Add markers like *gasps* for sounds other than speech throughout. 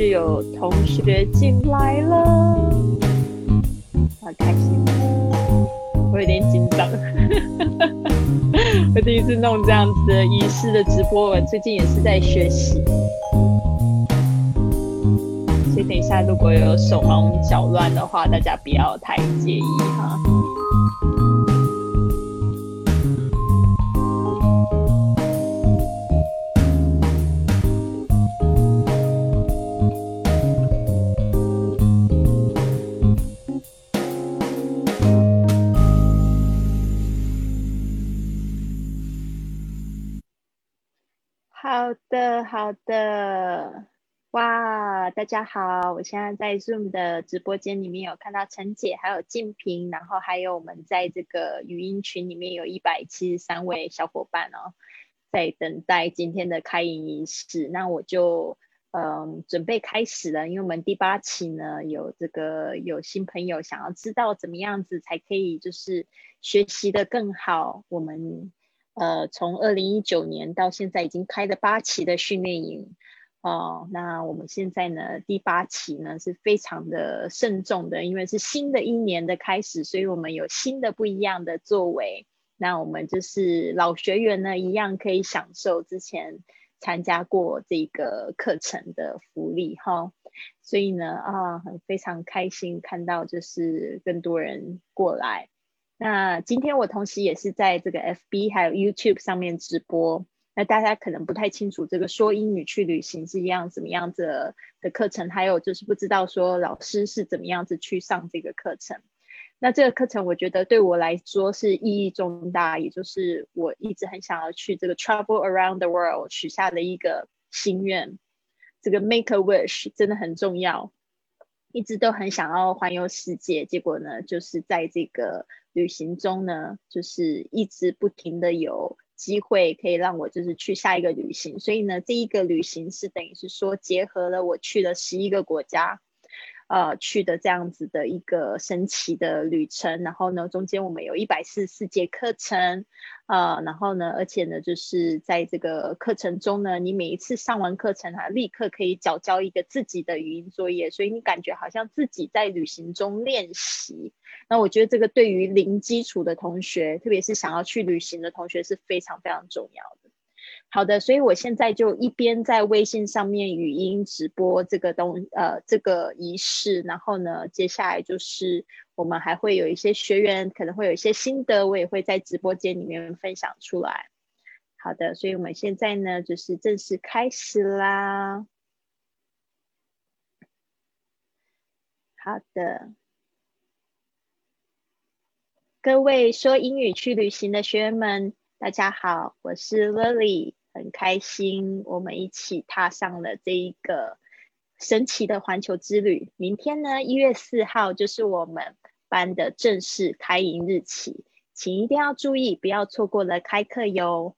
续有同学进来了，好开心，我有点紧张，*laughs* 我第一次弄这样子的仪式的直播，我最近也是在学习，所以等一下如果有手忙脚乱的话，大家不要太介意哈。好的，好的，哇，大家好，我现在在 Zoom 的直播间里面有看到陈姐，还有静平，然后还有我们在这个语音群里面有一百七十三位小伙伴哦，在等待今天的开营仪式。那我就嗯准备开始了，因为我们第八期呢有这个有新朋友想要知道怎么样子才可以就是学习的更好，我们。呃，从二零一九年到现在已经开了八期的训练营，哦，那我们现在呢第八期呢是非常的慎重的，因为是新的一年的开始，所以我们有新的不一样的作为。那我们就是老学员呢一样可以享受之前参加过这个课程的福利哈，所以呢啊，很非常开心看到就是更多人过来。那今天我同时也是在这个 FB 还有 YouTube 上面直播，那大家可能不太清楚这个说英语去旅行是一样怎么样子的课程，还有就是不知道说老师是怎么样子去上这个课程。那这个课程我觉得对我来说是意义重大，也就是我一直很想要去这个 Travel Around the World 许下的一个心愿，这个 Make a Wish 真的很重要，一直都很想要环游世界，结果呢就是在这个。旅行中呢，就是一直不停的有机会可以让我就是去下一个旅行，所以呢，这一个旅行是等于是说结合了我去了十一个国家。呃，去的这样子的一个神奇的旅程，然后呢，中间我们有一百四十四节课程，呃，然后呢，而且呢，就是在这个课程中呢，你每一次上完课程啊，立刻可以缴交一个自己的语音作业，所以你感觉好像自己在旅行中练习。那我觉得这个对于零基础的同学，特别是想要去旅行的同学是非常非常重要的。好的，所以我现在就一边在微信上面语音直播这个东呃这个仪式，然后呢，接下来就是我们还会有一些学员可能会有一些心得，我也会在直播间里面分享出来。好的，所以我们现在呢就是正式开始啦。好的，各位说英语去旅行的学员们，大家好，我是 Lily。很开心，我们一起踏上了这一个神奇的环球之旅。明天呢，一月四号就是我们班的正式开营日期，请一定要注意，不要错过了开课哟。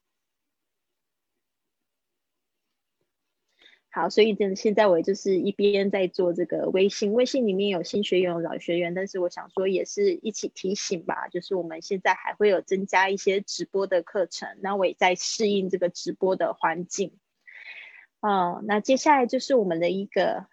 好，所以真现在我就是一边在做这个微信，微信里面有新学员、有老学员，但是我想说也是一起提醒吧，就是我们现在还会有增加一些直播的课程，那我也在适应这个直播的环境。哦，那接下来就是我们的一个，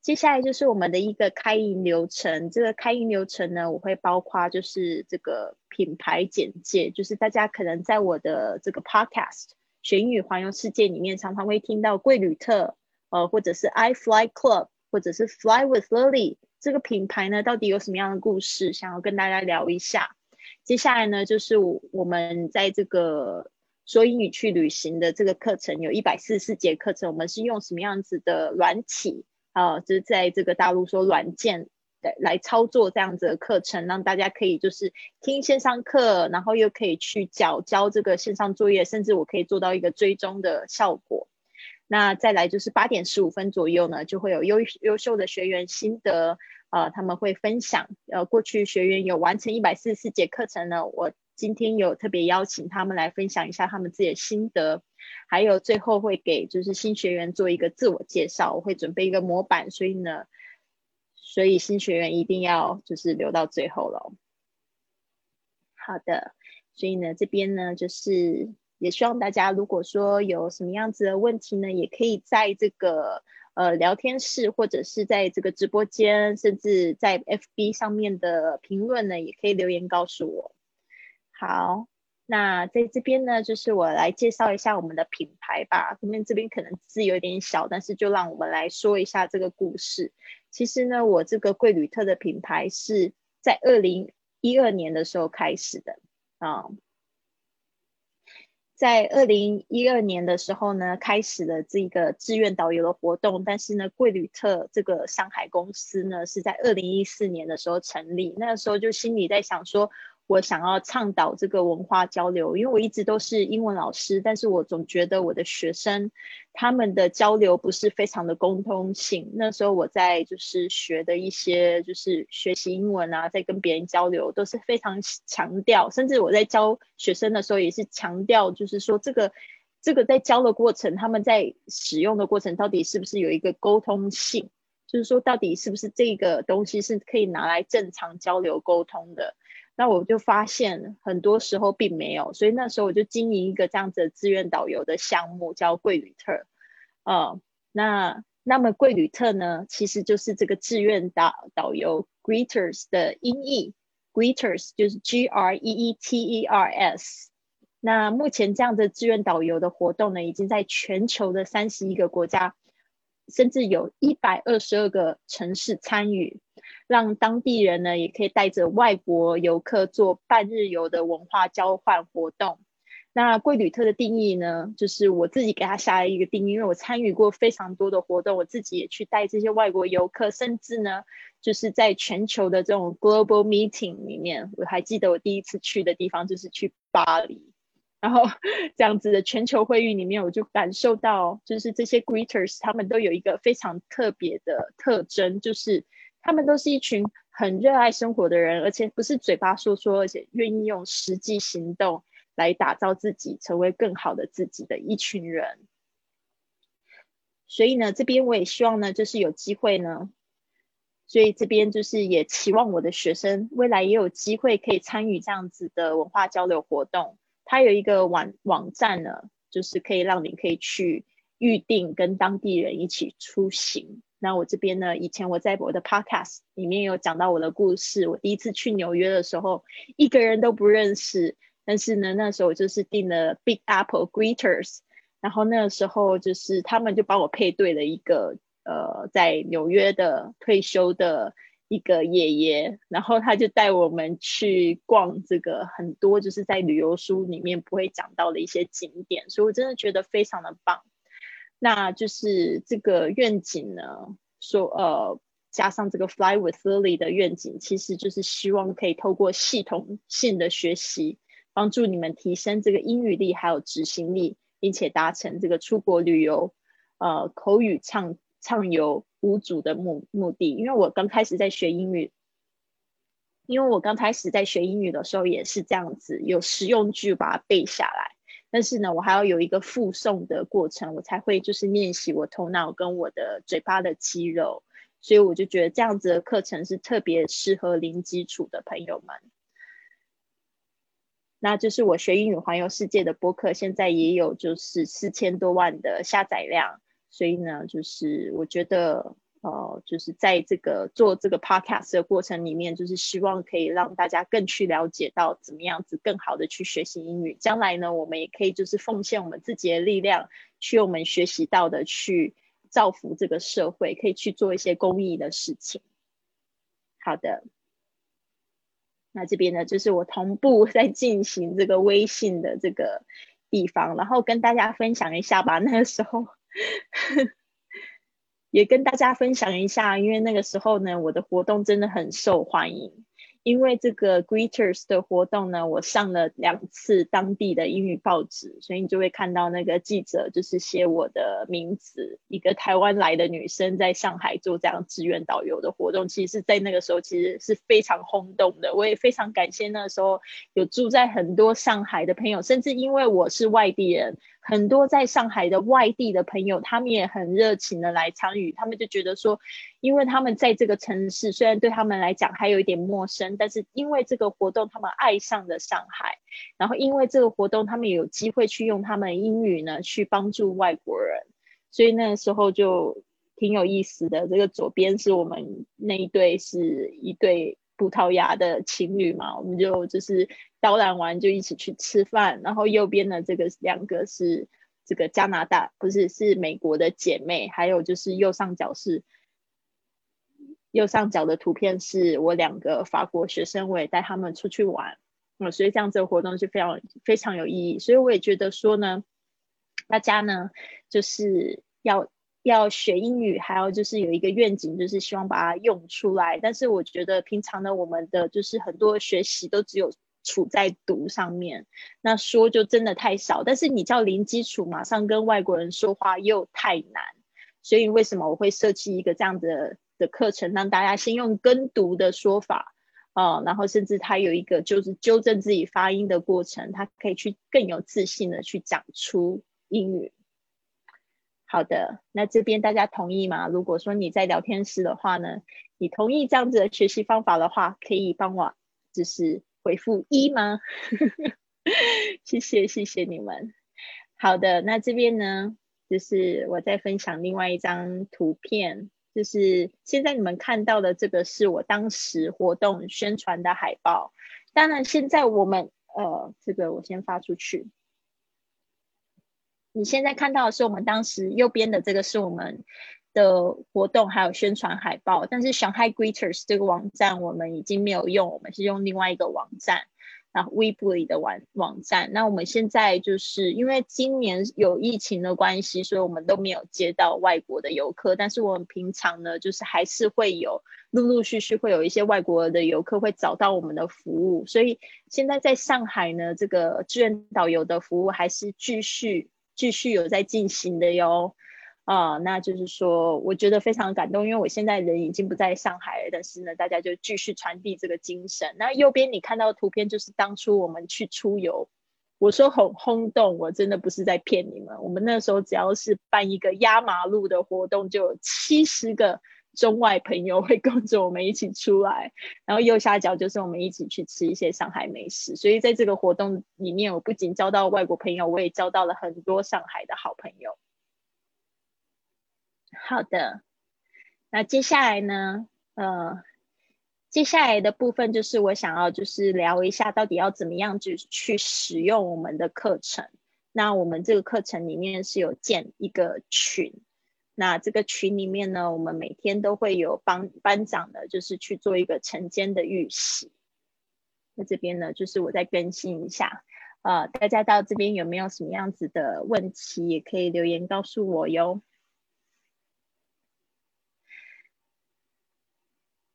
接下来就是我们的一个开营流程。这个开营流程呢，我会包括就是这个品牌简介，就是大家可能在我的这个 podcast。学英语环游世界里面常常会听到贵旅特，呃，或者是 I Fly Club，或者是 Fly with Lily 这个品牌呢，到底有什么样的故事，想要跟大家聊一下。接下来呢，就是我们在这个说英语去旅行的这个课程，有一百四十四节课程，我们是用什么样子的软体啊？就是在这个大陆说软件。来操作这样子的课程，让大家可以就是听线上课，然后又可以去缴交这个线上作业，甚至我可以做到一个追踪的效果。那再来就是八点十五分左右呢，就会有优优秀的学员心得，呃，他们会分享，呃，过去学员有完成一百四十四节课程呢，我今天有特别邀请他们来分享一下他们自己的心得，还有最后会给就是新学员做一个自我介绍，我会准备一个模板，所以呢。所以新学员一定要就是留到最后了。好的，所以呢这边呢就是也希望大家如果说有什么样子的问题呢，也可以在这个呃聊天室，或者是在这个直播间，甚至在 FB 上面的评论呢，也可以留言告诉我。好。那在这边呢，就是我来介绍一下我们的品牌吧。后面这边可能字有点小，但是就让我们来说一下这个故事。其实呢，我这个贵旅特的品牌是在二零一二年的时候开始的啊，在二零一二年的时候呢，开始了这个志愿导游的活动。但是呢，贵旅特这个上海公司呢，是在二零一四年的时候成立。那个时候就心里在想说。我想要倡导这个文化交流，因为我一直都是英文老师，但是我总觉得我的学生他们的交流不是非常的沟通性。那时候我在就是学的一些就是学习英文啊，在跟别人交流都是非常强调，甚至我在教学生的时候也是强调，就是说这个这个在教的过程，他们在使用的过程到底是不是有一个沟通性，就是说到底是不是这个东西是可以拿来正常交流沟通的。那我就发现很多时候并没有，所以那时候我就经营一个这样子的志愿导游的项目，叫贵旅特。呃，那那么贵旅特呢，其实就是这个志愿导导游 Greeters 的音译，Greeters 就是 G R E E T E R S。那目前这样的志愿导游的活动呢，已经在全球的三十一个国家，甚至有一百二十二个城市参与。让当地人呢，也可以带着外国游客做半日游的文化交换活动。那贵旅特的定义呢，就是我自己给他下了一个定义，因为我参与过非常多的活动，我自己也去带这些外国游客，甚至呢，就是在全球的这种 global meeting 里面，我还记得我第一次去的地方就是去巴黎，然后 *laughs* 这样子的全球会议里面，我就感受到，就是这些 greeters 他们都有一个非常特别的特征，就是。他们都是一群很热爱生活的人，而且不是嘴巴说说，而且愿意用实际行动来打造自己，成为更好的自己的一群人。所以呢，这边我也希望呢，就是有机会呢，所以这边就是也期望我的学生未来也有机会可以参与这样子的文化交流活动。它有一个网网站呢，就是可以让你可以去预定跟当地人一起出行。那我这边呢？以前我在我的 podcast 里面有讲到我的故事。我第一次去纽约的时候，一个人都不认识。但是呢，那时候我就是订了 Big Apple Greeters，然后那时候就是他们就帮我配对了一个呃，在纽约的退休的一个爷爷，然后他就带我们去逛这个很多就是在旅游书里面不会讲到的一些景点，所以我真的觉得非常的棒。那就是这个愿景呢，说呃，加上这个 Fly with Lily 的愿景，其实就是希望可以透过系统性的学习，帮助你们提升这个英语力还有执行力，并且达成这个出国旅游，呃，口语畅畅游无阻的目目的。因为我刚开始在学英语，因为我刚开始在学英语的时候也是这样子，有实用句把它背下来。但是呢，我还要有一个复诵的过程，我才会就是练习我头脑跟我的嘴巴的肌肉，所以我就觉得这样子的课程是特别适合零基础的朋友们。那就是我学英语环游世界的播客，现在也有就是四千多万的下载量，所以呢，就是我觉得。呃，就是在这个做这个 podcast 的过程里面，就是希望可以让大家更去了解到怎么样子更好的去学习英语。将来呢，我们也可以就是奉献我们自己的力量，去我们学习到的去造福这个社会，可以去做一些公益的事情。好的，那这边呢，就是我同步在进行这个微信的这个地方，然后跟大家分享一下吧。那个时候。*laughs* 也跟大家分享一下，因为那个时候呢，我的活动真的很受欢迎。因为这个 Greeters 的活动呢，我上了两次当地的英语报纸，所以你就会看到那个记者就是写我的名字，一个台湾来的女生在上海做这样志愿导游的活动，其实在那个时候其实是非常轰动的。我也非常感谢那时候有住在很多上海的朋友，甚至因为我是外地人。很多在上海的外地的朋友，他们也很热情的来参与。他们就觉得说，因为他们在这个城市，虽然对他们来讲还有一点陌生，但是因为这个活动，他们爱上了上海。然后因为这个活动，他们有机会去用他们英语呢去帮助外国人。所以那个时候就。挺有意思的。这个左边是我们那一对是一对葡萄牙的情侣嘛，我们就就是导览完就一起去吃饭。然后右边的这个两个是这个加拿大，不是是美国的姐妹。还有就是右上角是右上角的图片是我两个法国学生，我也带他们出去玩。嗯所以这样子的活动是非常非常有意义，所以我也觉得说呢，大家呢就是要要学英语，还有就是有一个愿景，就是希望把它用出来。但是我觉得平常呢，我们的就是很多学习都只有处在读上面，那说就真的太少。但是你叫零基础，马上跟外国人说话又太难。所以为什么我会设计一个这样的的课程，让大家先用跟读的说法。啊，然后甚至他有一个就是纠正自己发音的过程，他可以去更有自信的去讲出英语。好的，那这边大家同意吗？如果说你在聊天室的话呢，你同意这样子的学习方法的话，可以帮我就是回复一吗？*laughs* 谢谢谢谢你们。好的，那这边呢，就是我在分享另外一张图片。就是现在你们看到的这个是我当时活动宣传的海报。当然，现在我们呃，这个我先发出去。你现在看到的是我们当时右边的这个是我们的活动还有宣传海报，但是 Shanghai Greeters 这个网站我们已经没有用，我们是用另外一个网站。然后 Weebly 的网网站，那我们现在就是因为今年有疫情的关系，所以我们都没有接到外国的游客。但是我们平常呢，就是还是会有陆陆续续会有一些外国的游客会找到我们的服务。所以现在在上海呢，这个志愿导游的服务还是继续继续有在进行的哟。啊，那就是说，我觉得非常感动，因为我现在人已经不在上海了，但是呢，大家就继续传递这个精神。那右边你看到的图片，就是当初我们去出游，我说很轰动，我真的不是在骗你们。我们那时候只要是办一个压马路的活动，就有七十个中外朋友会跟着我们一起出来，然后右下角就是我们一起去吃一些上海美食。所以在这个活动里面，我不仅交到外国朋友，我也交到了很多上海的好朋友。好的，那接下来呢？呃，接下来的部分就是我想要就是聊一下，到底要怎么样去去使用我们的课程。那我们这个课程里面是有建一个群，那这个群里面呢，我们每天都会有帮班长的，就是去做一个晨间的预习。那这边呢，就是我再更新一下，呃，大家到这边有没有什么样子的问题，也可以留言告诉我哟。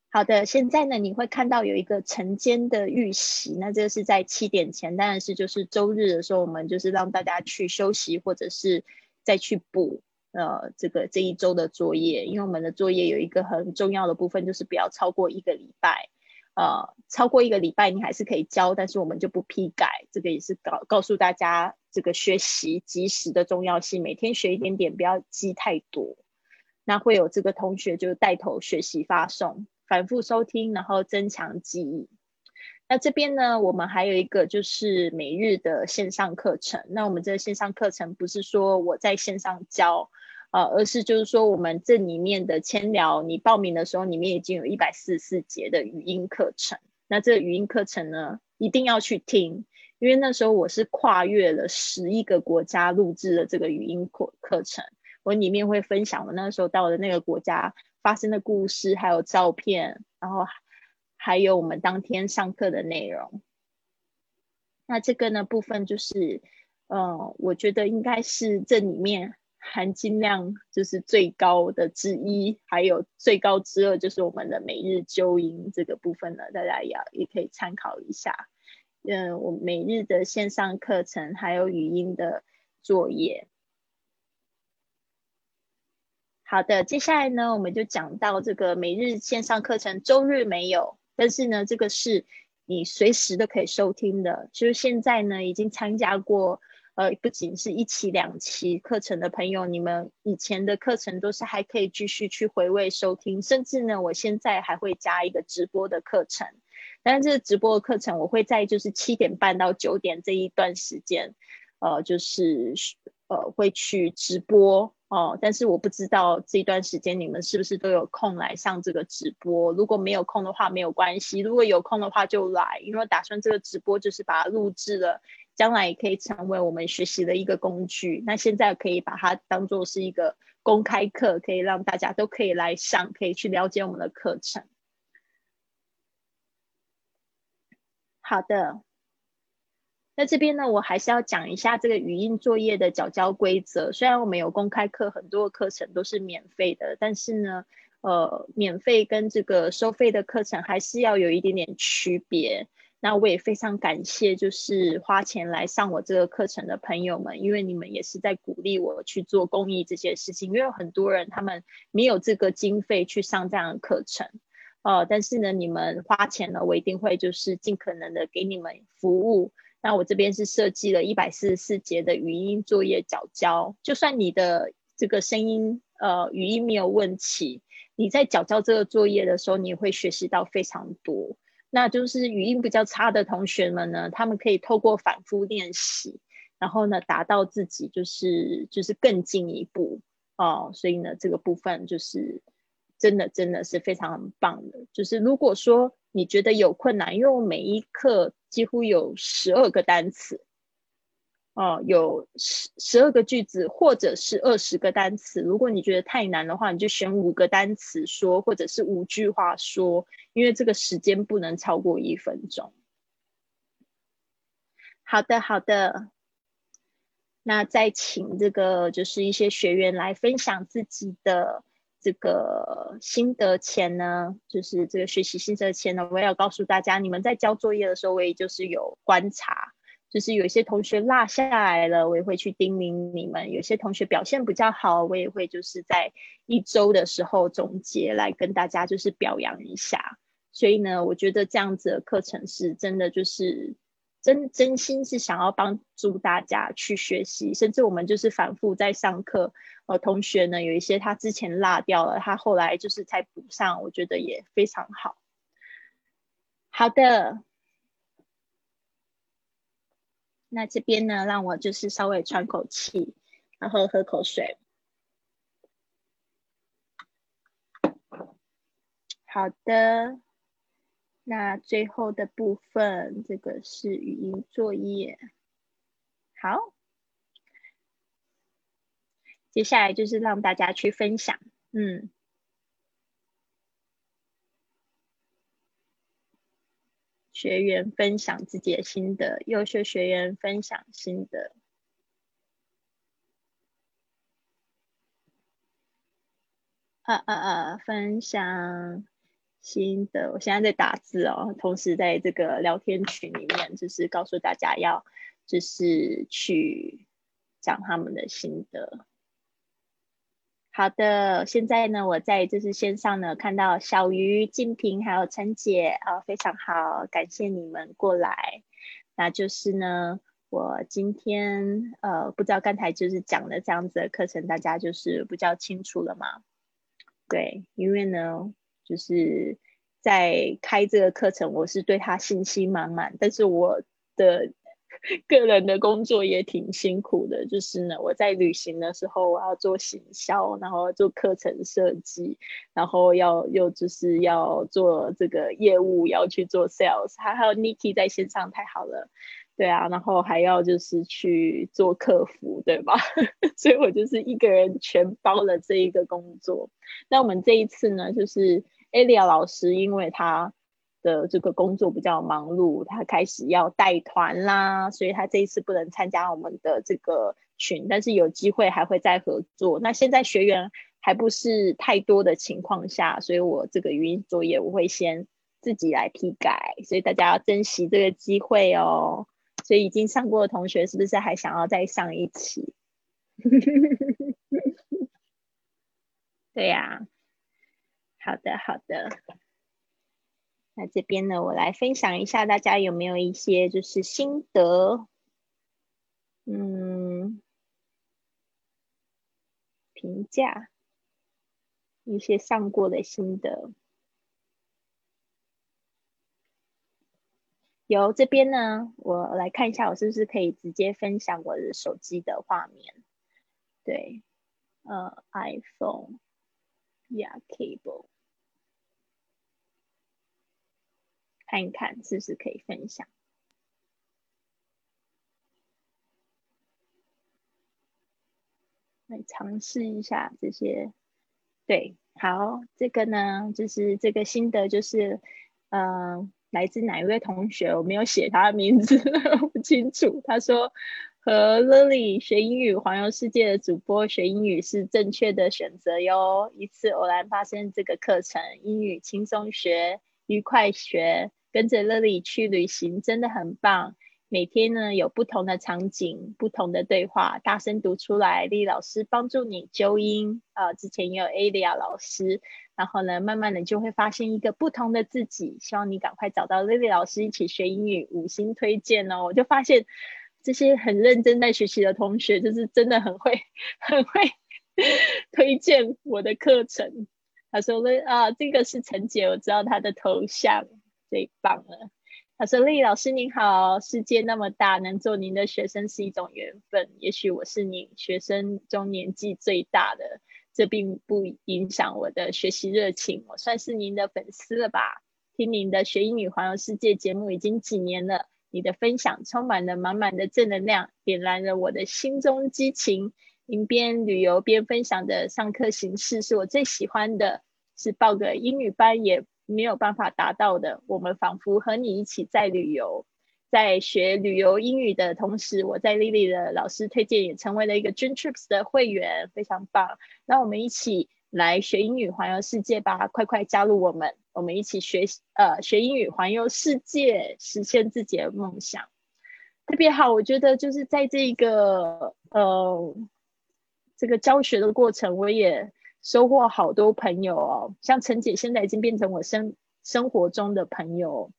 好的，现在呢，你会看到有一个晨间的预习，那这个是在七点前，当然是就是周日的时候，我们就是让大家去休息，或者是再去补呃这个这一周的作业，因为我们的作业有一个很重要的部分，就是不要超过一个礼拜，呃，超过一个礼拜你还是可以交，但是我们就不批改，这个也是告告诉大家这个学习及时的重要性，每天学一点点，不要积太多，那会有这个同学就带头学习发送。反复收听，然后增强记忆。那这边呢，我们还有一个就是每日的线上课程。那我们这个线上课程不是说我在线上教，呃，而是就是说我们这里面的千聊，你报名的时候里面已经有一百四十四节的语音课程。那这个语音课程呢，一定要去听，因为那时候我是跨越了十一个国家录制的这个语音课课程。我里面会分享我那时候到的那个国家。发生的故事，还有照片，然后还有我们当天上课的内容。那这个呢部分就是，呃，我觉得应该是这里面含金量就是最高的之一，还有最高之二就是我们的每日纠音这个部分呢，大家也也可以参考一下。嗯，我每日的线上课程还有语音的作业。好的，接下来呢，我们就讲到这个每日线上课程，周日没有，但是呢，这个是你随时都可以收听的。就是现在呢，已经参加过，呃，不仅是一期两期课程的朋友，你们以前的课程都是还可以继续去回味收听，甚至呢，我现在还会加一个直播的课程。但是这个直播的课程，我会在就是七点半到九点这一段时间，呃，就是。呃会去直播哦，但是我不知道这段时间你们是不是都有空来上这个直播。如果没有空的话，没有关系；如果有空的话就来，因为打算这个直播就是把它录制了，将来也可以成为我们学习的一个工具。那现在可以把它当做是一个公开课，可以让大家都可以来上，可以去了解我们的课程。好的。那这边呢，我还是要讲一下这个语音作业的缴交规则。虽然我们有公开课，很多课程都是免费的，但是呢，呃，免费跟这个收费的课程还是要有一点点区别。那我也非常感谢，就是花钱来上我这个课程的朋友们，因为你们也是在鼓励我去做公益这些事情。因为有很多人他们没有这个经费去上这样的课程，呃，但是呢，你们花钱了，我一定会就是尽可能的给你们服务。那我这边是设计了一百四十四节的语音作业角交，就算你的这个声音呃语音没有问题，你在角交这个作业的时候，你会学习到非常多。那就是语音比较差的同学们呢，他们可以透过反复练习，然后呢达到自己就是就是更进一步哦。所以呢这个部分就是真的真的是非常棒的。就是如果说你觉得有困难，因为我每一课。几乎有十二个单词，哦，有十十二个句子，或者是二十个单词。如果你觉得太难的话，你就选五个单词说，或者是五句话说，因为这个时间不能超过一分钟。好的，好的。那再请这个就是一些学员来分享自己的。这个心得前呢，就是这个学习心得前呢，我也要告诉大家，你们在交作业的时候，我也就是有观察，就是有些同学落下来了，我也会去叮咛你们；有些同学表现比较好，我也会就是在一周的时候总结来跟大家就是表扬一下。所以呢，我觉得这样子的课程是真的就是。真真心是想要帮助大家去学习，甚至我们就是反复在上课。呃，同学呢有一些他之前落掉了，他后来就是才补上，我觉得也非常好。好的，那这边呢，让我就是稍微喘口气，然后喝口水。好的。那最后的部分，这个是语音作业。好，接下来就是让大家去分享，嗯，学员分享自己的心得，优秀学员分享心得，啊啊啊，分享。心得，我现在在打字哦，同时在这个聊天群里面，就是告诉大家要，就是去讲他们的心得。好的，现在呢，我在就是线上呢看到小鱼、静平还有陈姐啊，非常好，感谢你们过来。那就是呢，我今天呃，不知道刚才就是讲的这样子的课程，大家就是比较清楚了吗？对，因为呢。就是在开这个课程，我是对他信心满满，但是我的个人的工作也挺辛苦的。就是呢，我在旅行的时候，我要做行销，然后做课程设计，然后要又就是要做这个业务，要去做 sales，还还有 Niki 在线上，太好了。对啊，然后还要就是去做客服，对吧？*laughs* 所以我就是一个人全包了这一个工作。那我们这一次呢，就是。艾利亚老师，因为他的这个工作比较忙碌，他开始要带团啦，所以他这一次不能参加我们的这个群，但是有机会还会再合作。那现在学员还不是太多的情况下，所以我这个语音作业我会先自己来批改，所以大家要珍惜这个机会哦。所以已经上过的同学，是不是还想要再上一期？*laughs* 对呀。好的，好的。那这边呢，我来分享一下，大家有没有一些就是心得？嗯，评价一些上过的心得。有这边呢，我来看一下，我是不是可以直接分享我的手机的画面？对，呃，iPhone，Yeah cable 看一看是不是可以分享。来尝试一下这些，对，好，这个呢，就是这个心得，就是，嗯，来自哪一位同学？我没有写他的名字，*laughs* 不清楚。他说和 Lily 学英语环游世界的主播学英语是正确的选择哟。一次偶然发生这个课程，英语轻松学，愉快学，跟着乐丽去旅行，真的很棒。每天呢有不同的场景，不同的对话，大声读出来。丽老师帮助你纠音啊，之前也有 Alia 老师，然后呢，慢慢的就会发现一个不同的自己。希望你赶快找到 Lily 老师一起学英语，五星推荐哦！我就发现这些很认真在学习的同学，就是真的很会 *laughs* 很会推荐我的课程。他说了啊，这个是陈姐，我知道她的头像，最棒了。他说：“丽老师您好，世界那么大，能做您的学生是一种缘分。也许我是您学生中年纪最大的，这并不影响我的学习热情。我算是您的粉丝了吧？听您的学英语环游世界节目已经几年了，你的分享充满了满满的正能量，点燃了我的心中激情。您边旅游边分享的上课形式是我最喜欢的，是报个英语班也。”没有办法达到的，我们仿佛和你一起在旅游，在学旅游英语的同时，我在 Lily 的老师推荐也成为了一个 Dream Trips 的会员，非常棒。那我们一起来学英语环游世界吧，快快加入我们，我们一起学呃学英语环游世界，实现自己的梦想，特别好。我觉得就是在这个呃这个教学的过程，我也。收获好多朋友哦，像陈姐现在已经变成我生生活中的朋友。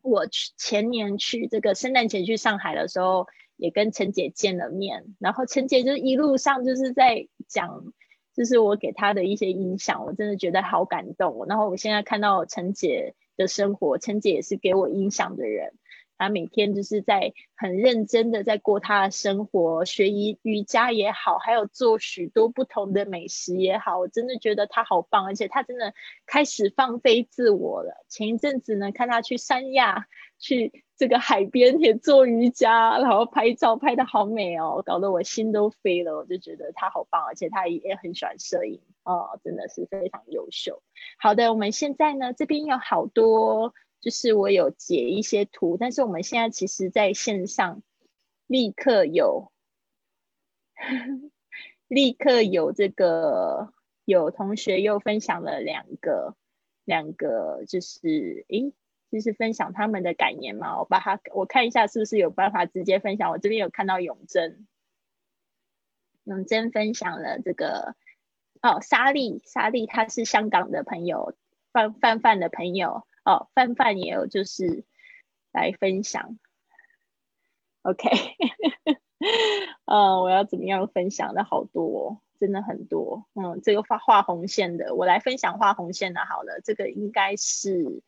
我去前年去这个圣诞节去上海的时候，也跟陈姐见了面，然后陈姐就一路上就是在讲，就是我给她的一些影响，我真的觉得好感动。然后我现在看到陈姐的生活，陈姐也是给我影响的人。他每天就是在很认真的在过他的生活，学瑜瑜伽也好，还有做许多不同的美食也好，我真的觉得他好棒，而且他真的开始放飞自我了。前一阵子呢，看他去三亚，去这个海边也做瑜伽，然后拍照拍的好美哦，搞得我心都飞了。我就觉得他好棒，而且他也很喜欢摄影哦，真的是非常优秀。好的，我们现在呢这边有好多。就是我有截一些图，但是我们现在其实在线上立刻有，*laughs* 立刻有这个有同学又分享了两个两个，就是诶，就是分享他们的感言嘛。我把它我看一下是不是有办法直接分享。我这边有看到永贞，永贞分享了这个哦，莎莉莎莉，她是香港的朋友，范范范的朋友。哦，范范也有就是来分享，OK，嗯，*laughs* 我要怎么样分享的好多，真的很多，嗯，这个画画红线的，我来分享画红线的，好了，这个应该是，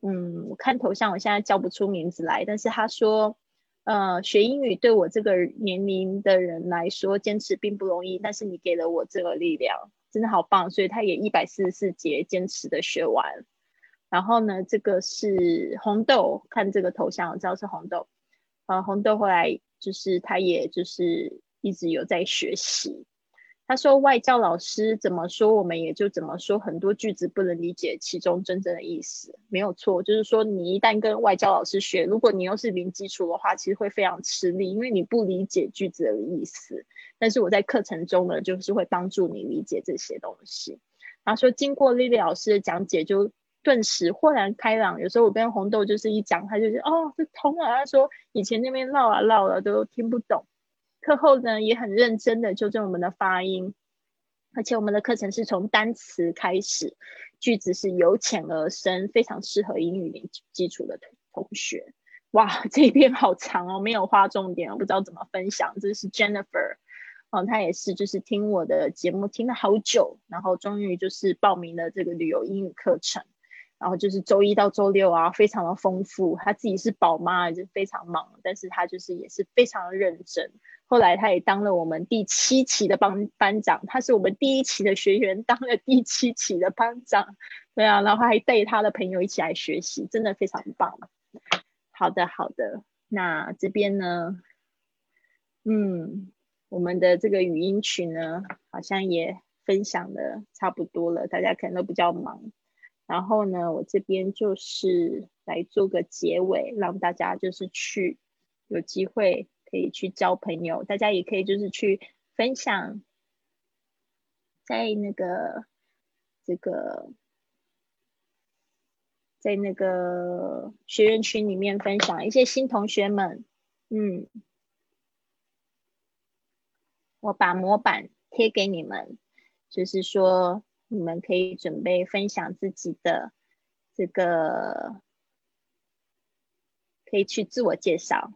嗯，我看头像，我现在叫不出名字来，但是他说，呃，学英语对我这个年龄的人来说，坚持并不容易，但是你给了我这个力量，真的好棒，所以他也一百四十四节坚持的学完。然后呢，这个是红豆，看这个头像，我知道是红豆。呃，红豆后来就是他，也就是一直有在学习。他说外教老师怎么说，我们也就怎么说。很多句子不能理解其中真正的意思，没有错。就是说，你一旦跟外教老师学，如果你又是零基础的话，其实会非常吃力，因为你不理解句子的意思。但是我在课程中呢，就是会帮助你理解这些东西。然后说，经过丽丽老师的讲解，就。顿时豁然开朗。有时候我跟红豆就是一讲，他就是哦，这通了。他说以前那边唠啊唠了都听不懂。课后呢也很认真的纠正我们的发音，而且我们的课程是从单词开始，句子是由浅而深，非常适合英语零基础的同学。哇，这一篇好长哦，没有画重点，我不知道怎么分享。这是 Jennifer，哦，他也是就是听我的节目听了好久，然后终于就是报名了这个旅游英语课程。然后就是周一到周六啊，非常的丰富。他自己是宝妈，就非常忙，但是他就是也是非常认真。后来他也当了我们第七期的班班长，他是我们第一期的学员，当了第七期的班长。对啊，然后还带他的朋友一起来学习，真的非常棒。好的，好的。那这边呢，嗯，我们的这个语音群呢，好像也分享的差不多了，大家可能都比较忙。然后呢，我这边就是来做个结尾，让大家就是去有机会。可以去交朋友，大家也可以就是去分享，在那个这个在那个学员群里面分享一些新同学们，嗯，我把模板贴给你们，就是说你们可以准备分享自己的这个，可以去自我介绍。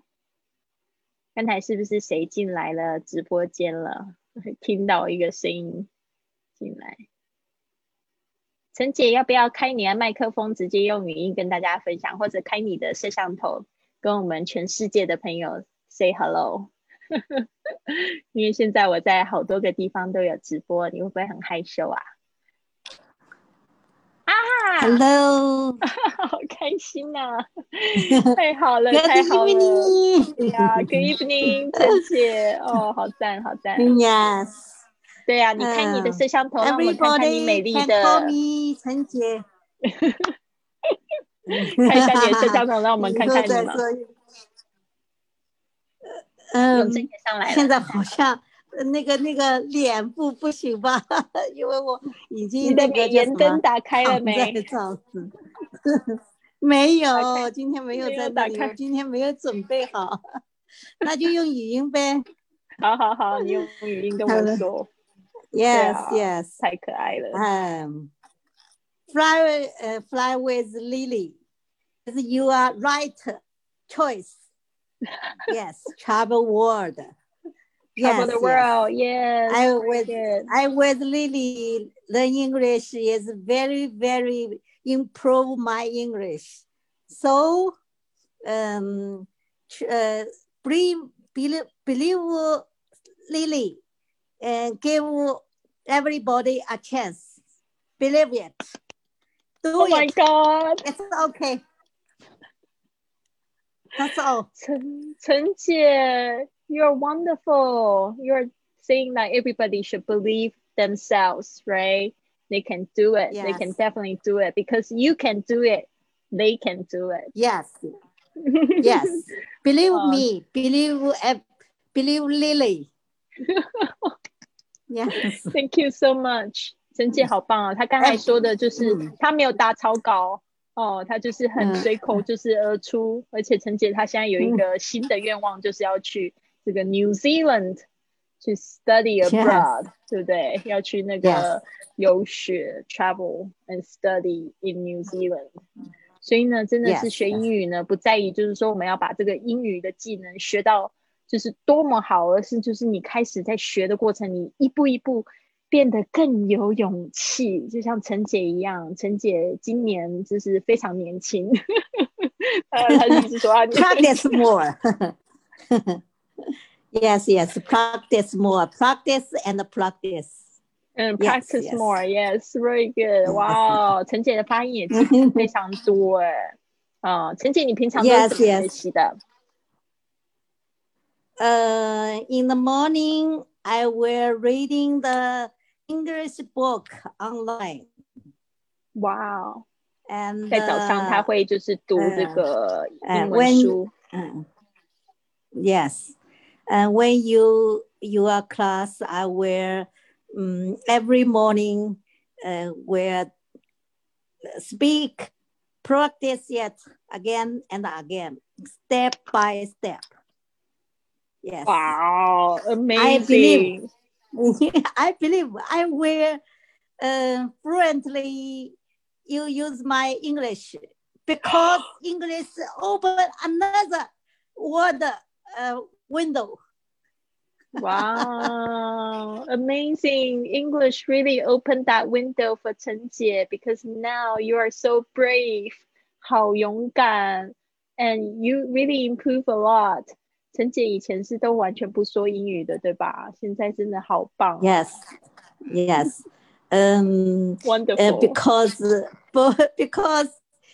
刚才是不是谁进来了直播间了？听到一个声音进来。陈姐，要不要开你的麦克风，直接用语音跟大家分享，或者开你的摄像头，跟我们全世界的朋友 say hello？*laughs* 因为现在我在好多个地方都有直播，你会不会很害羞啊？啊，Hello，*laughs* 好开心 *laughs* 呐！太好了，太好了！对呀，Good evening，*laughs* 陈姐，哦，好赞，好赞！Yes，对呀，你看你的摄像头，让我们看看你美丽的。陈姐，看一下你的摄像头，让我们看看你嘛。嗯，现在好像。那个那个脸部不行吧？*laughs* 因为我已经那个眼灯打开了没？*laughs* 没有，今天没有在打开，今天没有准备好，*laughs* 那就用语音呗。好好好，你用语音跟我说。Yes, yes，太可爱了。嗯，Fly, 呃，Fly with Lily is you are right choice. Yes, travel world. yes, the world. Yes. I with I with Lily. The English is very very improve my English. So, um, uh, believe believe, believe Lily, and give everybody a chance. Believe it. Do oh it. my God! It's okay. That's all. *laughs* 陈陈姐 you're wonderful. You're saying that everybody should believe themselves, right? They can do it. Yes. They can definitely do it because you can do it. They can do it. Yes. *laughs* yes. Believe um, me. Believe believe Lily. *laughs* yes. Thank you so much. 陈姐好棒啊！她刚才说的就是她没有打草稿哦，她就是很随口就是而出，而且陈姐她现在有一个新的愿望，就是要去 这个 New Zealand 去 study abroad，对不对？要去那个游学 travel and study in New Zealand。所以呢，真的是学英语呢，不在于就是说我们要把这个英语的技能学到就是多么好，而是就是你开始在学的过程，你一步一步变得更有勇气，就像陈姐一样。陈姐今年就是非常年轻，呃，*laughs* 她一直说啊，practice more。Yes, yes. Practice more. Practice and practice. And practice yes, more. Yes, very good. Wow，陈姐的发音也非常多哎。啊，陈姐，你平常都是怎么学习的？Uh, in the morning, I will reading the English book online. Wow. And 在早上他会就是读这个英文书。嗯。Yes. And when you your class, I wear um, every morning uh, wear speak, practice yet again and again, step by step. Yes. Wow, amazing. *laughs* I believe I, believe I will uh, fluently you use my English because *gasps* English open another word uh, window. wow, amazing. English really opened that window for Chen Jie because now you are so brave, 好勇敢 and you really improve a lot. 陈姐以前是都完全不说英语的，对吧？现在真的好棒。Yes, yes. Um, wonderful. Uh, because because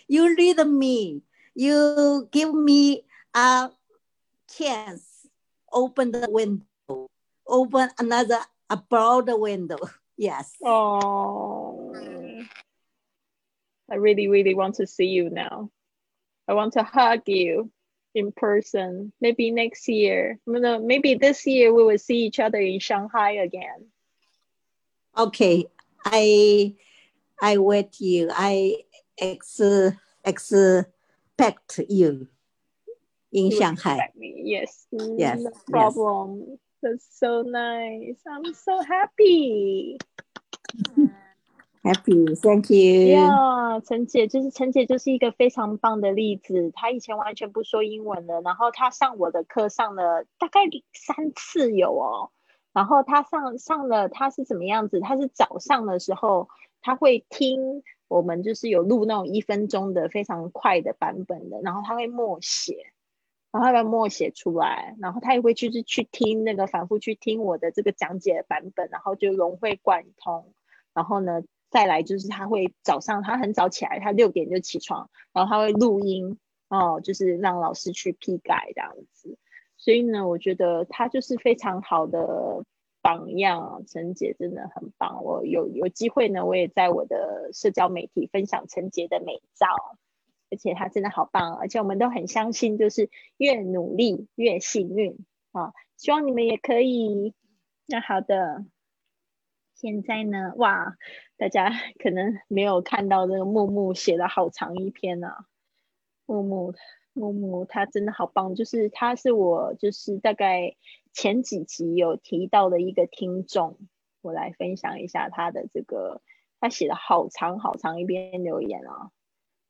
you lead me, you give me a chance, open the window, open another a broad window. *laughs* Yes. Oh, I really, really want to see you now. I want to hug you in person. Maybe next year. Maybe this year we will see each other in Shanghai again. Okay, I I wait you. I ex expect you in you Shanghai. Yes. Yes. No problem. Yes. That's so nice. I'm so happy. *laughs* Happy, thank you. Yeah，陈姐就是陈姐就是一个非常棒的例子。她以前完全不说英文的，然后她上我的课上了大概三次有哦。然后她上上了，她是怎么样子？她是早上的时候，她会听我们就是有录那种一分钟的非常快的版本的，然后她会默写，然后他把默写出来，然后他也会就是去听那个反复去听我的这个讲解版本，然后就融会贯通。然后呢？再来就是他会早上，他很早起来，他六点就起床，然后他会录音哦，就是让老师去批改这样子。所以呢，我觉得他就是非常好的榜样。陈杰真的很棒，我有有机会呢，我也在我的社交媒体分享陈杰的美照，而且他真的好棒，而且我们都很相信，就是越努力越幸运啊！希望你们也可以。那好的。现在呢，哇，大家 *laughs* 可能没有看到这个木木写了好长一篇呢。木木木木他真的好棒，就是他是我就是大概前几集有提到的一个听众，我来分享一下他的这个，他写了好长好长一篇留言啊，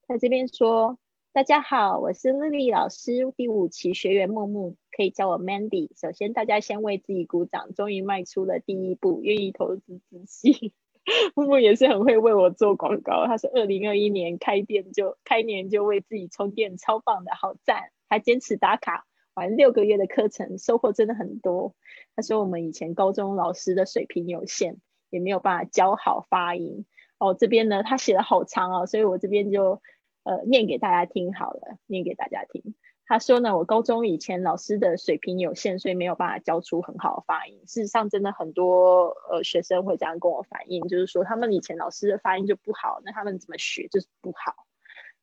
在这边说。大家好，我是丽丽老师，第五期学员木木，可以叫我 Mandy。首先，大家先为自己鼓掌，终于迈出了第一步，愿意投资自己。*laughs* 木木也是很会为我做广告，他是二零二一年开店就开年就为自己充电，超棒的，好赞！还坚持打卡玩六个月的课程，收获真的很多。他说我们以前高中老师的水平有限，也没有办法教好发音。哦，这边呢他写的好长哦，所以我这边就。呃，念给大家听好了，念给大家听。他说呢，我高中以前老师的水平有限，所以没有办法教出很好的发音。事实上，真的很多呃学生会这样跟我反映，就是说他们以前老师的发音就不好，那他们怎么学就是不好。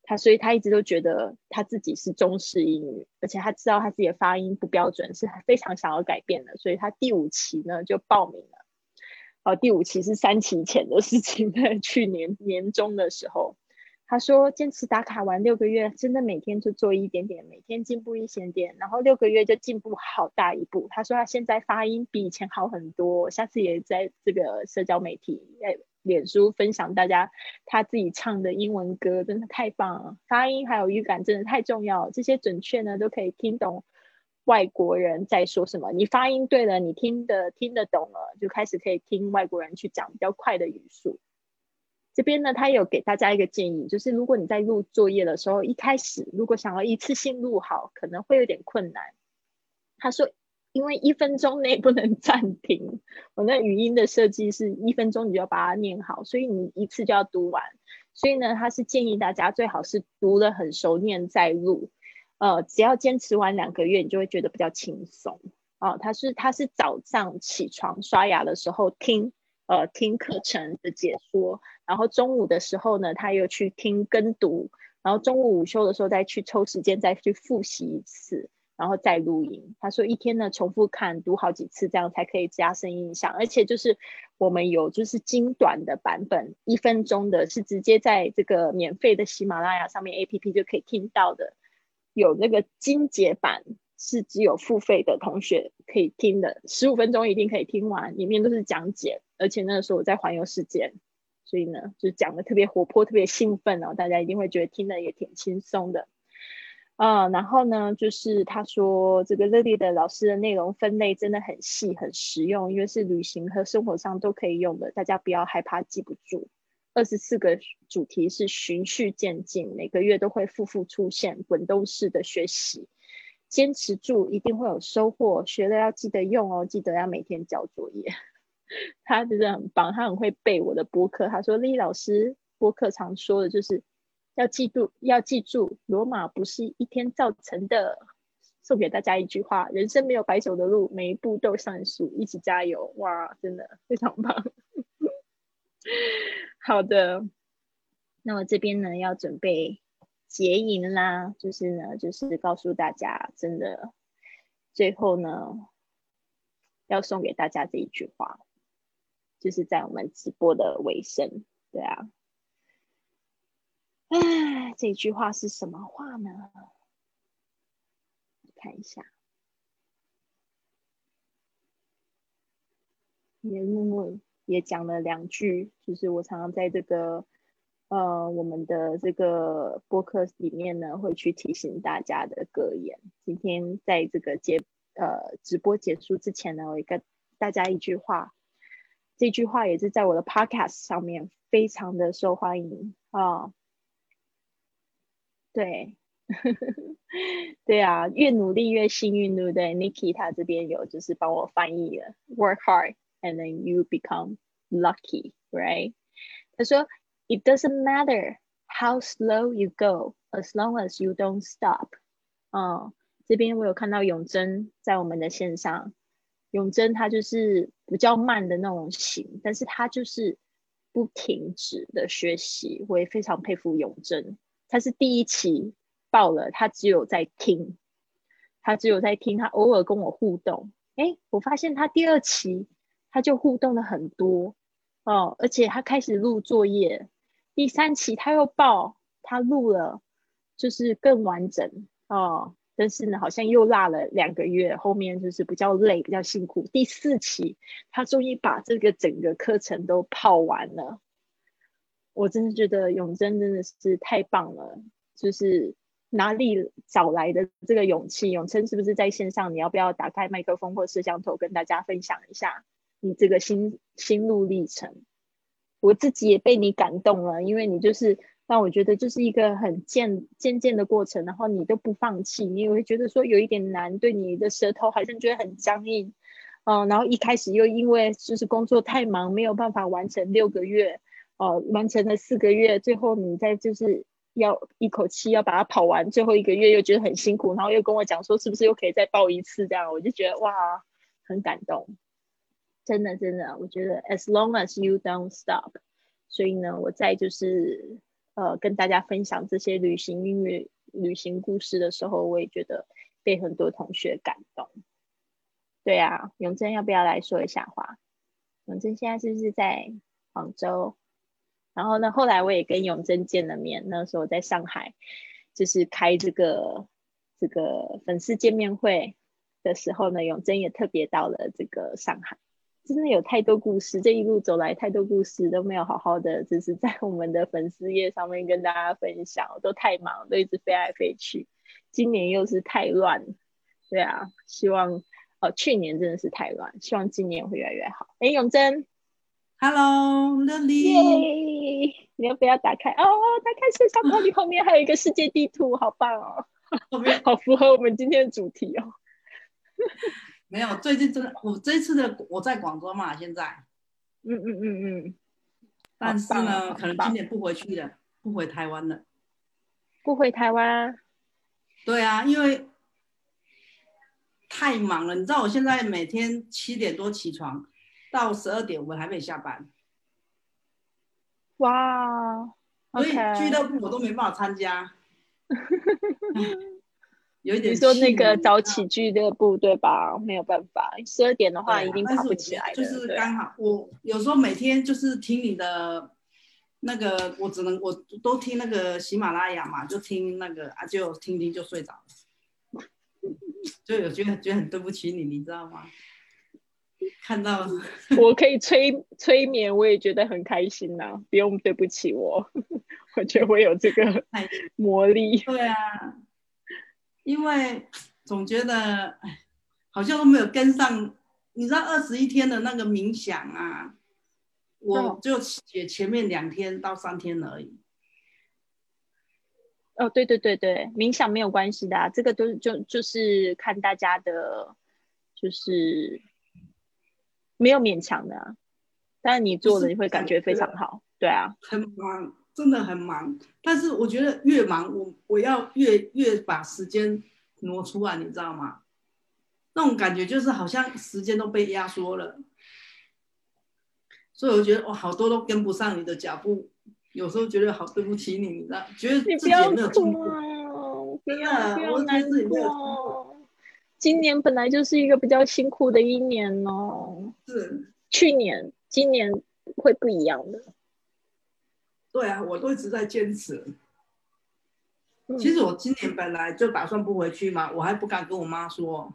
他所以他一直都觉得他自己是中式英语，而且他知道他自己的发音不标准，是非常想要改变的。所以他第五期呢就报名了。哦，第五期是三期前的事情，*laughs* 在去年年中的时候。他说：“坚持打卡完六个月，真的每天就做一点点，每天进步一点点，然后六个月就进步好大一步。”他说他现在发音比以前好很多，下次也在这个社交媒体、在脸书分享大家他自己唱的英文歌，真的太棒了！发音还有语感真的太重要，这些准确呢都可以听懂外国人在说什么。你发音对了，你听得听得懂了，就开始可以听外国人去讲比较快的语速。这边呢，他有给大家一个建议，就是如果你在录作业的时候，一开始如果想要一次性录好，可能会有点困难。他说，因为一分钟内不能暂停，我那语音的设计是一分钟你就要把它念好，所以你一次就要读完。所以呢，他是建议大家最好是读的很熟练再录。呃，只要坚持完两个月，你就会觉得比较轻松。哦，他是他是早上起床刷牙的时候听。呃，听课程的解说，然后中午的时候呢，他又去听跟读，然后中午午休的时候再去抽时间再去复习一次，然后再录音。他说一天呢重复看读好几次，这样才可以加深印象。而且就是我们有就是精短的版本，一分钟的是直接在这个免费的喜马拉雅上面 A P P 就可以听到的，有那个精简版。是只有付费的同学可以听的，十五分钟一定可以听完，里面都是讲解，而且那个时候我在环游世界，所以呢就讲的特别活泼，特别兴奋哦，大家一定会觉得听的也挺轻松的，啊，然后呢就是他说这个乐丽的老师的内容分类真的很细很实用，因为是旅行和生活上都可以用的，大家不要害怕记不住，二十四个主题是循序渐进，每个月都会复复出现，滚动式的学习。坚持住，一定会有收获。学了要记得用哦，记得要每天交作业。*laughs* 他真的很棒，他很会背我的播客。他说：“丽老师播客常说的就是要记住，要记住，罗马不是一天造成的。”送给大家一句话：人生没有白走的路，每一步都算数，一起加油！哇，真的非常棒。好的，那我这边呢要准备结营啦，就是呢，就是告诉大家，真的，最后呢要送给大家这一句话，就是在我们直播的尾声，对啊，哎，这句话是什么话呢？看一下，也默默也讲了两句，就是我常常在这个呃我们的这个播客里面呢，会去提醒大家的格言。今天在这个结呃直播结束之前呢，我跟大家一句话，这句话也是在我的 podcast 上面非常的受欢迎啊，对。*laughs* 对啊，越努力越幸运，对不对？Nikki 他这边有就是帮我翻译了，Work hard and then you become lucky, right？他说，It doesn't matter how slow you go, as long as you don't stop。嗯，这边我有看到永贞在我们的线上，永贞他就是比较慢的那种型，但是他就是不停止的学习，我也非常佩服永贞，他是第一期。爆了，他只有在听，他只有在听，他偶尔跟我互动。哎，我发现他第二期他就互动了很多哦，而且他开始录作业。第三期他又爆，他录了就是更完整哦，但是呢好像又落了两个月，后面就是比较累，比较辛苦。第四期他终于把这个整个课程都泡完了，我真的觉得永贞真的是太棒了，就是。哪里找来的这个勇气？永琛是不是在线上？你要不要打开麦克风或摄像头，跟大家分享一下你这个心心路历程？我自己也被你感动了，因为你就是让我觉得就是一个很渐渐渐的过程，然后你都不放弃，你也会觉得说有一点难，对你的舌头好像觉得很僵硬，嗯，然后一开始又因为就是工作太忙，没有办法完成六个月，哦，完成了四个月，最后你在就是。要一口气要把它跑完，最后一个月又觉得很辛苦，然后又跟我讲说是不是又可以再报一次这样，我就觉得哇，很感动，真的真的，我觉得 as long as you don't stop，所以呢，我在就是呃跟大家分享这些旅行音乐旅行故事的时候，我也觉得被很多同学感动。对啊，永贞要不要来说一下话？永贞现在是不是在广州？然后呢，后来我也跟永贞见了面。那时候在上海，就是开这个这个粉丝见面会的时候呢，永贞也特别到了这个上海。真的有太多故事，这一路走来太多故事都没有好好的，就是在我们的粉丝页上面跟大家分享，都太忙，都一直飞来飞去。今年又是太乱，对啊，希望哦，去年真的是太乱，希望今年会越来越好。哎，永贞。Hello，Lily，你要不要打开？哦，打开摄像头，你后面还有一个世界地图，好棒哦！*laughs* 好符合我们今天的主题哦。没有，最近真的，我这次的我在广州嘛，现在。嗯嗯嗯嗯。但是呢，可能今年不回去了，不回台湾了。不回台湾？对啊，因为太忙了。你知道我现在每天七点多起床。到十二点，我们还没下班。哇，所以俱乐部我都没办法参加。*laughs* 有一点，你说那个早起俱乐部对吧？没有办法，十二点的话一定爬不起来就是刚好，我有时候每天就是听你的那个，我只能我都听那个喜马拉雅嘛，就听那个啊，就听听就睡着了。就有觉得觉得很对不起你，你知道吗？看到 *laughs* 我可以催催眠，我也觉得很开心呐。不用对不起我，*laughs* 我觉得我有这个魔力。对啊，因为总觉得好像都没有跟上。你知道二十一天的那个冥想啊，我就写前面两天到三天而已。哦，对对对对，冥想没有关系的、啊，这个都就就是看大家的，就是没有勉强的、啊，但是你做了你会感觉非常好，对啊，很忙，真的很忙。但是我觉得越忙，我我要越越把时间挪出来，你知道吗？那种感觉就是好像时间都被压缩了，所以我觉得我好多都跟不上你的脚步，有时候觉得好对不起你，你知道，觉得自己也你不要没有进步。哭啊，不真要难过。今年本来就是一个比较辛苦的一年哦，是，去年、今年会不一样的。对啊，我都一直在坚持。嗯其实我今年本来就打算不回去嘛，我还不敢跟我妈说，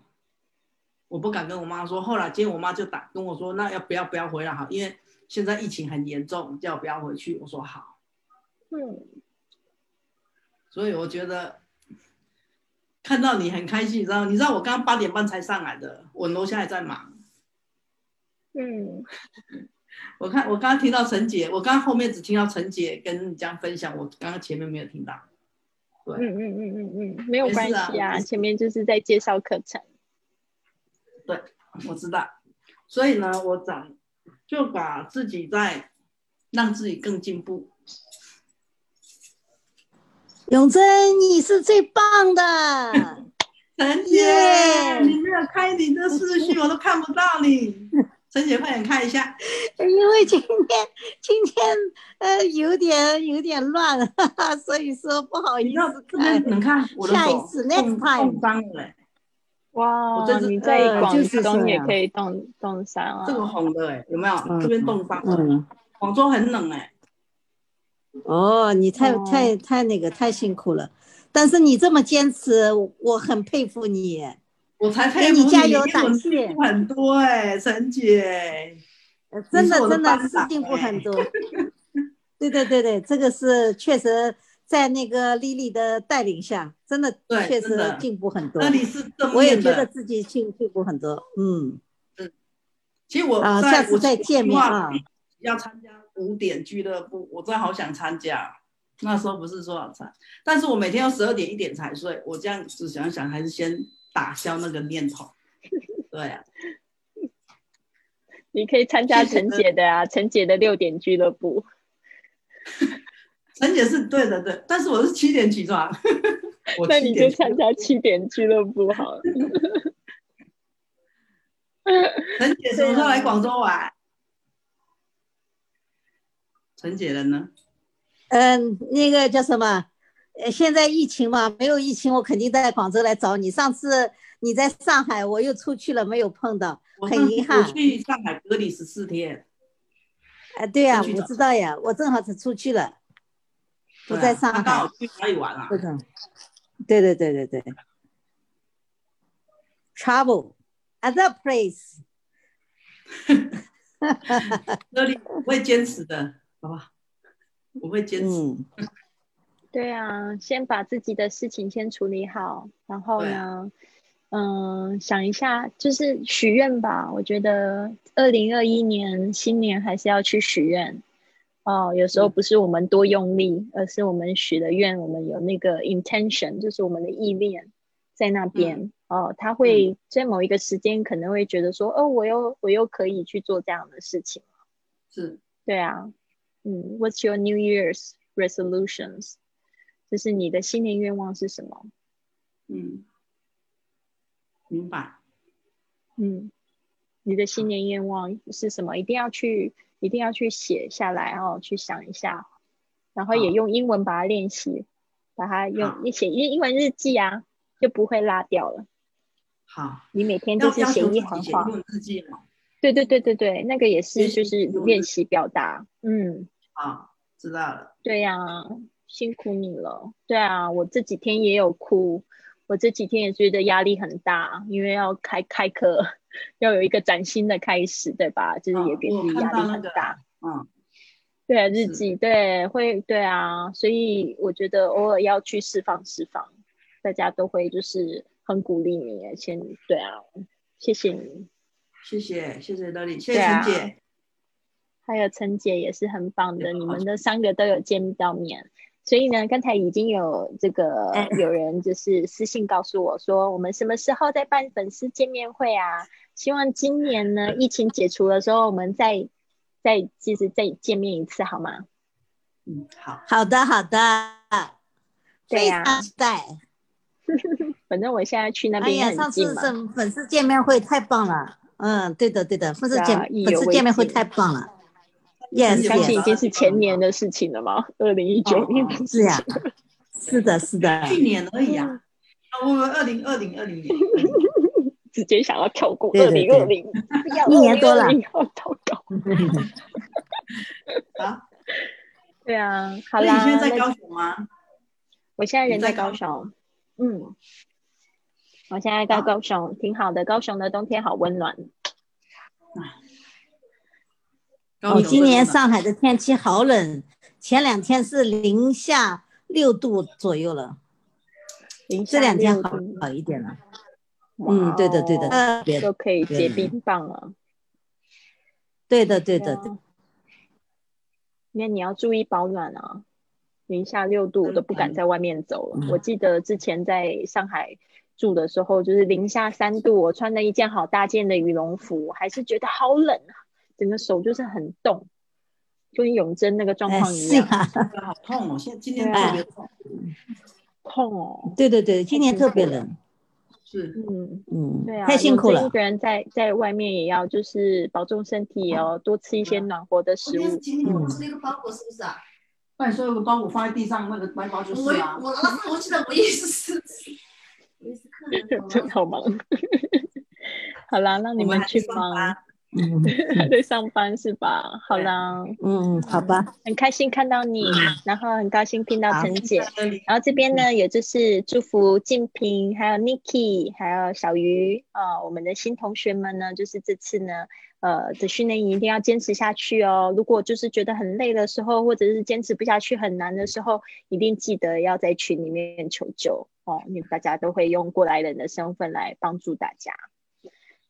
我不敢跟我妈说。后来今天我妈就打跟我说，那要不要不要回来好？因为现在疫情很严重，叫我不要回去。我说好。嗯，所以我觉得看到你很开心，你知道？你知道我刚刚八点半才上来的，我楼下还在忙。嗯，*laughs* 我看我刚刚听到陈姐，我刚刚后面只听到陈姐跟你这样分享，我刚刚前面没有听到。对，嗯嗯嗯嗯嗯，没有关系啊，前面就是在介绍课程。对我知道。所以呢，我长就把自己在让自己更进步。永贞，你是最棒的。*laughs* 陈姐耶你没有开你的视讯，*laughs* 我都看不到你。陈姐，快点看一下。*laughs* 因为今天今天呃有点有点乱，哈哈，所以说不好意思看。这边能看我的手下一次冻 next time 冻伤了、欸，哇我这次你在呃广东也可以冻冻伤啊！这个红的哎、有没有？嗯这边冻伤了。嗯，广州很冷哎、哦，你太哦太太那个太辛苦了，但是你这么坚持，我很佩服你。我才给佩服你加油打气很多哎、陈姐。呃真的的真的是进步哎很多。*laughs* 对对对对，这个是确实在那个丽丽的带领下，真的确实进步很多那。你是我也。觉得自己进进步很多，嗯嗯，其实我啊下次再见面啊要参加五点俱乐部，我真的好想参加。那时候不是说要参，但是我每天要十二点一点才睡。我这样子想想，还是先打消那个念头。*laughs* 对啊，你可以参加陈姐的啊，陈姐的六点俱乐部。*laughs* 陈姐是对的，对，但是我是七点起床。*laughs* 我那你就参加七点俱乐部好了。陈姐什么时候来广州玩？陈姐人呢？嗯，那个叫什么？呃，现在疫情嘛，没有疫情，我肯定在广州来找你。上次你在上海，我又出去了，没有碰到，很遗憾。我去上海隔离十四天，哎，对呀、我知道呀，我正好是出去了，不在上他刚好海。去哪里玩啊？这种，对对对对对，travel other place。*laughs* 隔离我会坚持的，好吧？我会坚持。嗯，对啊，先把自己的事情先处理好，然后呢，嗯，想一下，就是许愿吧。我觉得二零二一年新年还是要去许愿哦。有时候嗯不是我们多用力，而是我们许的愿，我们有那个 intention，就是我们的意念在那边、哦。他会在某一个时间可能会觉得说，哦，我又我又可以去做这样的事情。是，对啊，嗯，What's your New Year's resolutions？就是你的新年愿望是什么？嗯，明白。嗯，你的新年愿望是什么？一定要去，一定要去写下来哦，去想一下，然后也用英文把它练习，把它用你写英英文日记啊，就不会落掉了。好，你每天就是写一行话英，文日记嘛。对对对对对，那个也是就是练习表达，嗯。好，知道了。对呀、辛苦你了。对啊，我这几天也有哭，我这几天也觉得压力很大，因为要开开课，要有一个崭新的开始，对吧？就是也给自己压力很大。嗯，对啊，日是记对会对啊，所以我觉得偶尔要去释放释放，大家都会就是很鼓励你，先对啊，谢谢你。谢谢谢谢乐丽，谢谢陈姐。还有陈姐也是很棒的，你们的三个都有见到面，所以呢，刚才已经有这个有人就是私信告诉我说，我们什么时候再办粉丝见面会啊？希望今年呢，疫情解除的时候，我们再再其实再见面一次，好吗？嗯，好，好的，好的，对呀，在。*laughs* 反正我现在去那边哎呀，上次粉粉丝见面会太棒了。嗯，对的，对的，粉丝见粉丝见面会太棒了。Yes，相信已经是前年的事情了吗？二零一九年是呀，是的，是的，去年而已啊。我们二零二零二零年，*laughs* 直接想要跳过二零二零，一年多了，好糟糕。*laughs* 啊，对啊，好啦。你现在在高雄吗？我现在人在高雄。嗯，我现在在高雄，挺好的。高雄的冬天好温暖。你今年上海的天气好冷，前两天是零下六度左右了，这两天好好一点了。嗯，对的，对的，呃都可以结冰棒了。对的，对的，对。那你要注意保暖啊。零下六度，我都不敢在外面走了。我记得之前在上海住的时候，就是零下三度，我穿了一件好大件的羽绒服，还是觉得好冷啊，整个手就是很冻，就跟永贞那个状况一样。好痛哦！现在今天特别痛，痛哦。对对对，今年特别冷。是，嗯嗯，对啊，太辛苦了。一个人在在外面也要就是保重身体哦，多吃一些暖和的食物。今天我吃了一个包裹，是不是啊？那你说有个包裹放在地上，那个包包就是啊。我我我记得我也是，我也是客人。*laughs* 真好忙。*laughs* 好啦，那你们去忙。嗯，*laughs* 在上班是吧？好啦，嗯，好吧。很开心看到你，然后很高兴听到陈姐。然后这边呢，也就是祝福静平，还有 Niki，还有小鱼啊，我们的新同学们呢，就是这次呢。呃，的训练营一定要坚持下去哦。如果就是觉得很累的时候，或者是坚持不下去很难的时候，一定记得要在群里面求救哦。因为大家都会用过来人的身份来帮助大家。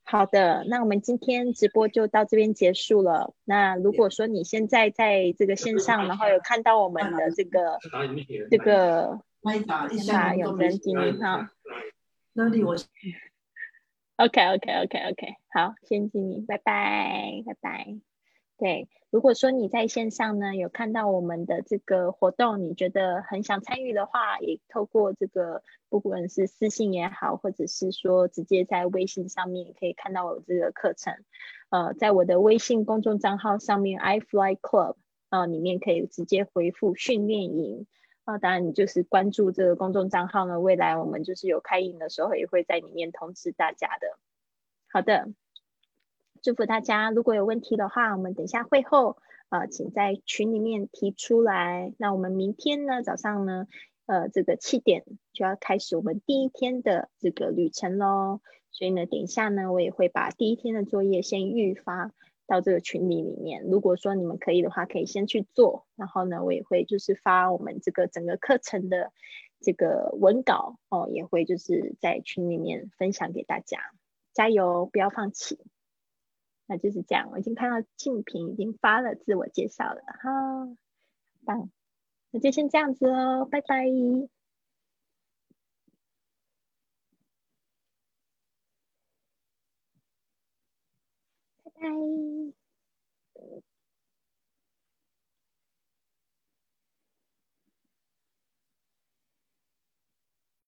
好的，那我们今天直播就到这边结束了。那如果说你现在在这个线上，然后有看到我们的这个这个，打有人进入哈，那里我。OK，OK，OK，OK，好，先听你，拜拜，拜拜。对，如果说你在线上呢，有看到我们的这个活动，你觉得很想参与的话，也透过这个，不管是私信也好，或者是说直接在微信上面可以看到我这个课程。呃，在我的微信公众账号上面，iFly Club 啊，里面可以直接回复训练营。啊，当然，你就是关注这个公众账号呢，未来我们就是有开营的时候，也会在里面通知大家的。好的，祝福大家。如果有问题的话，我们等一下会后啊，请在群里面提出来。那我们明天呢，早上呢，呃，这个七点就要开始我们第一天的这个旅程喽。所以呢，等一下呢，我也会把第一天的作业先预发。到这个群里里面，如果说你们可以的话，可以先去做。然后呢，我也会就是发我们这个整个课程的这个文稿哦，也会就是在群里面分享给大家。加油，不要放弃。那就是这样，我已经看到静平已经发了自我介绍了哈，棒，那就先这样子哦，拜拜，拜拜。